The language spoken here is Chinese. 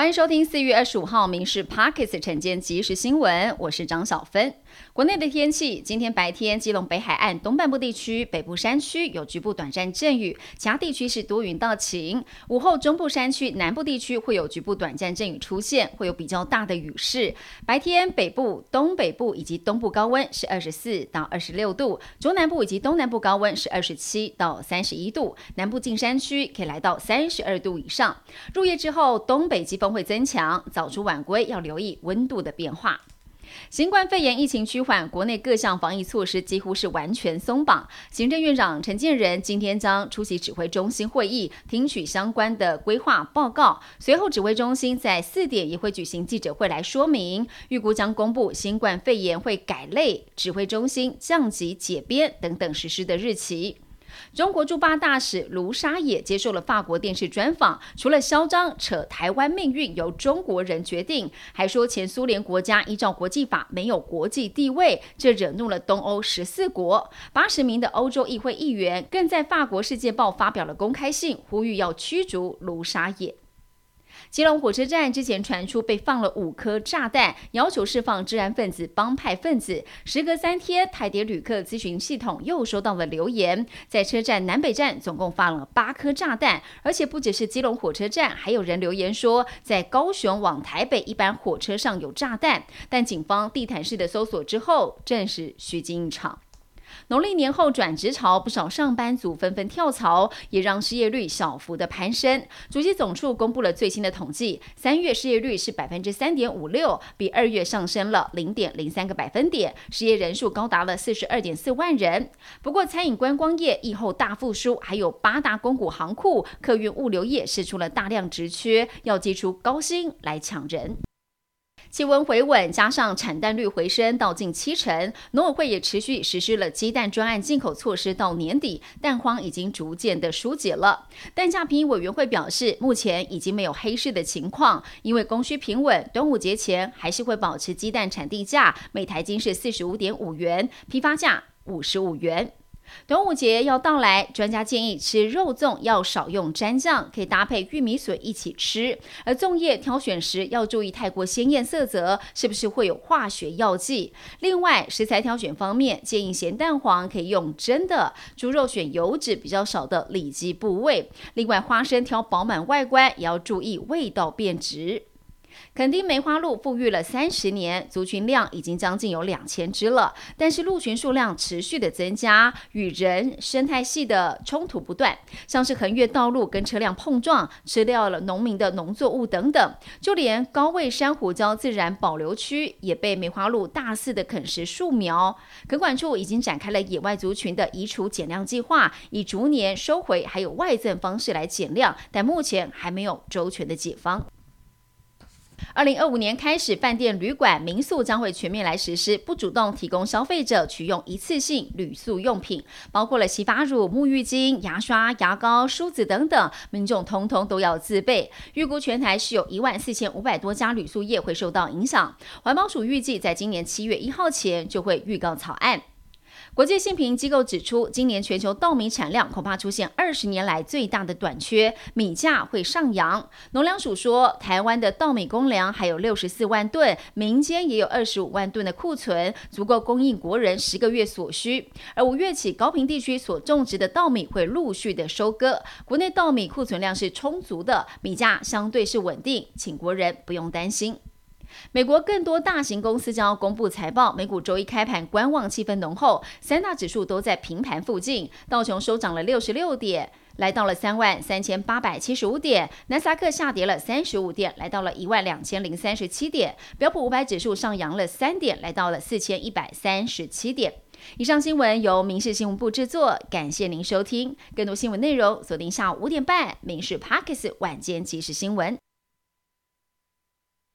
欢迎收听四月二十五号《民事 Pockets》晨间即时新闻，我是张小芬。国内的天气，今天白天，基隆北海岸东半部地区、北部山区有局部短暂阵雨，其他地区是多云到晴。午后，中部山区、南部地区会有局部短暂阵雨出现，会有比较大的雨势。白天，北部、东北部以及东部高温是二十四到二十六度，中南部以及东南部高温是二十七到三十一度，南部近山区可以来到三十二度以上。入夜之后，东北季风会增强，早出晚归要留意温度的变化。新冠肺炎疫情趋缓，国内各项防疫措施几乎是完全松绑。行政院长陈建仁今天将出席指挥中心会议，听取相关的规划报告。随后，指挥中心在四点也会举行记者会来说明，预估将公布新冠肺炎会改类、指挥中心降级解编等等实施的日期。中国驻巴大使卢沙野接受了法国电视专访，除了嚣张扯台湾命运由中国人决定，还说前苏联国家依照国际法没有国际地位，这惹怒了东欧十四国。八十名的欧洲议会议员更在法国《世界报》发表了公开信，呼吁要驱逐卢沙野。基隆火车站之前传出被放了五颗炸弹，要求释放治安分子、帮派分子。时隔三天，台铁旅客咨询系统又收到了留言，在车站南北站总共放了八颗炸弹，而且不只是基隆火车站，还有人留言说在高雄往台北一班火车上有炸弹，但警方地毯式的搜索之后，证实虚惊一场。农历年后转职潮，不少上班族纷纷跳槽，也让失业率小幅的攀升。主计总处公布了最新的统计，三月失业率是百分之三点五六，比二月上升了零点零三个百分点，失业人数高达了四十二点四万人。不过，餐饮观光业疫后大复苏，还有八大公股行库、客运物流业释出了大量职缺，要祭出高薪来抢人。气温回稳，加上产蛋率回升到近七成，农委会也持续实施了鸡蛋专案进口措施，到年底蛋荒已经逐渐的疏解了。蛋价评议委员会表示，目前已经没有黑市的情况，因为供需平稳，端午节前还是会保持鸡蛋产地价每台斤是四十五点五元，批发价五十五元。端午节要到来，专家建议吃肉粽要少用蘸酱，可以搭配玉米笋一起吃。而粽叶挑选时要注意，太过鲜艳色泽是不是会有化学药剂？另外，食材挑选方面，建议咸蛋黄可以用蒸的，猪肉选油脂比较少的里脊部位。另外，花生挑饱满外观，也要注意味道变质。垦丁梅花鹿富裕了三十年，族群量已经将近有两千只了。但是鹿群数量持续的增加，与人生态系的冲突不断，像是横越道路跟车辆碰撞，吃掉了农民的农作物等等。就连高位珊瑚礁自然保留区也被梅花鹿大肆的啃食树苗。垦管处已经展开了野外族群的移除减量计划，以逐年收回还有外赠方式来减量，但目前还没有周全的解方。二零二五年开始，饭店、旅馆、民宿将会全面来实施不主动提供消费者取用一次性铝塑用品，包括了洗发乳、沐浴巾、牙刷、牙膏、梳子等等，民众通通都要自备。预估全台是有一万四千五百多家铝塑业会受到影响。环保署预计在今年七月一号前就会预告草案。国际信评机构指出，今年全球稻米产量恐怕出现二十年来最大的短缺，米价会上扬。农粮署说，台湾的稻米公粮还有六十四万吨，民间也有二十五万吨的库存，足够供应国人十个月所需。而五月起，高平地区所种植的稻米会陆续的收割，国内稻米库存量是充足的，米价相对是稳定，请国人不用担心。美国更多大型公司将要公布财报，美股周一开盘观望气氛浓厚，三大指数都在平盘附近，道琼收涨了六十六点，来到了三万三千八百七十五点，南萨克下跌了三十五点，来到了一万两千零三十七点，标普五百指数上扬了三点，来到了四千一百三十七点。以上新闻由民事新闻部制作，感谢您收听，更多新闻内容锁定下午五点半，民事 Parkes 晚间即时新闻。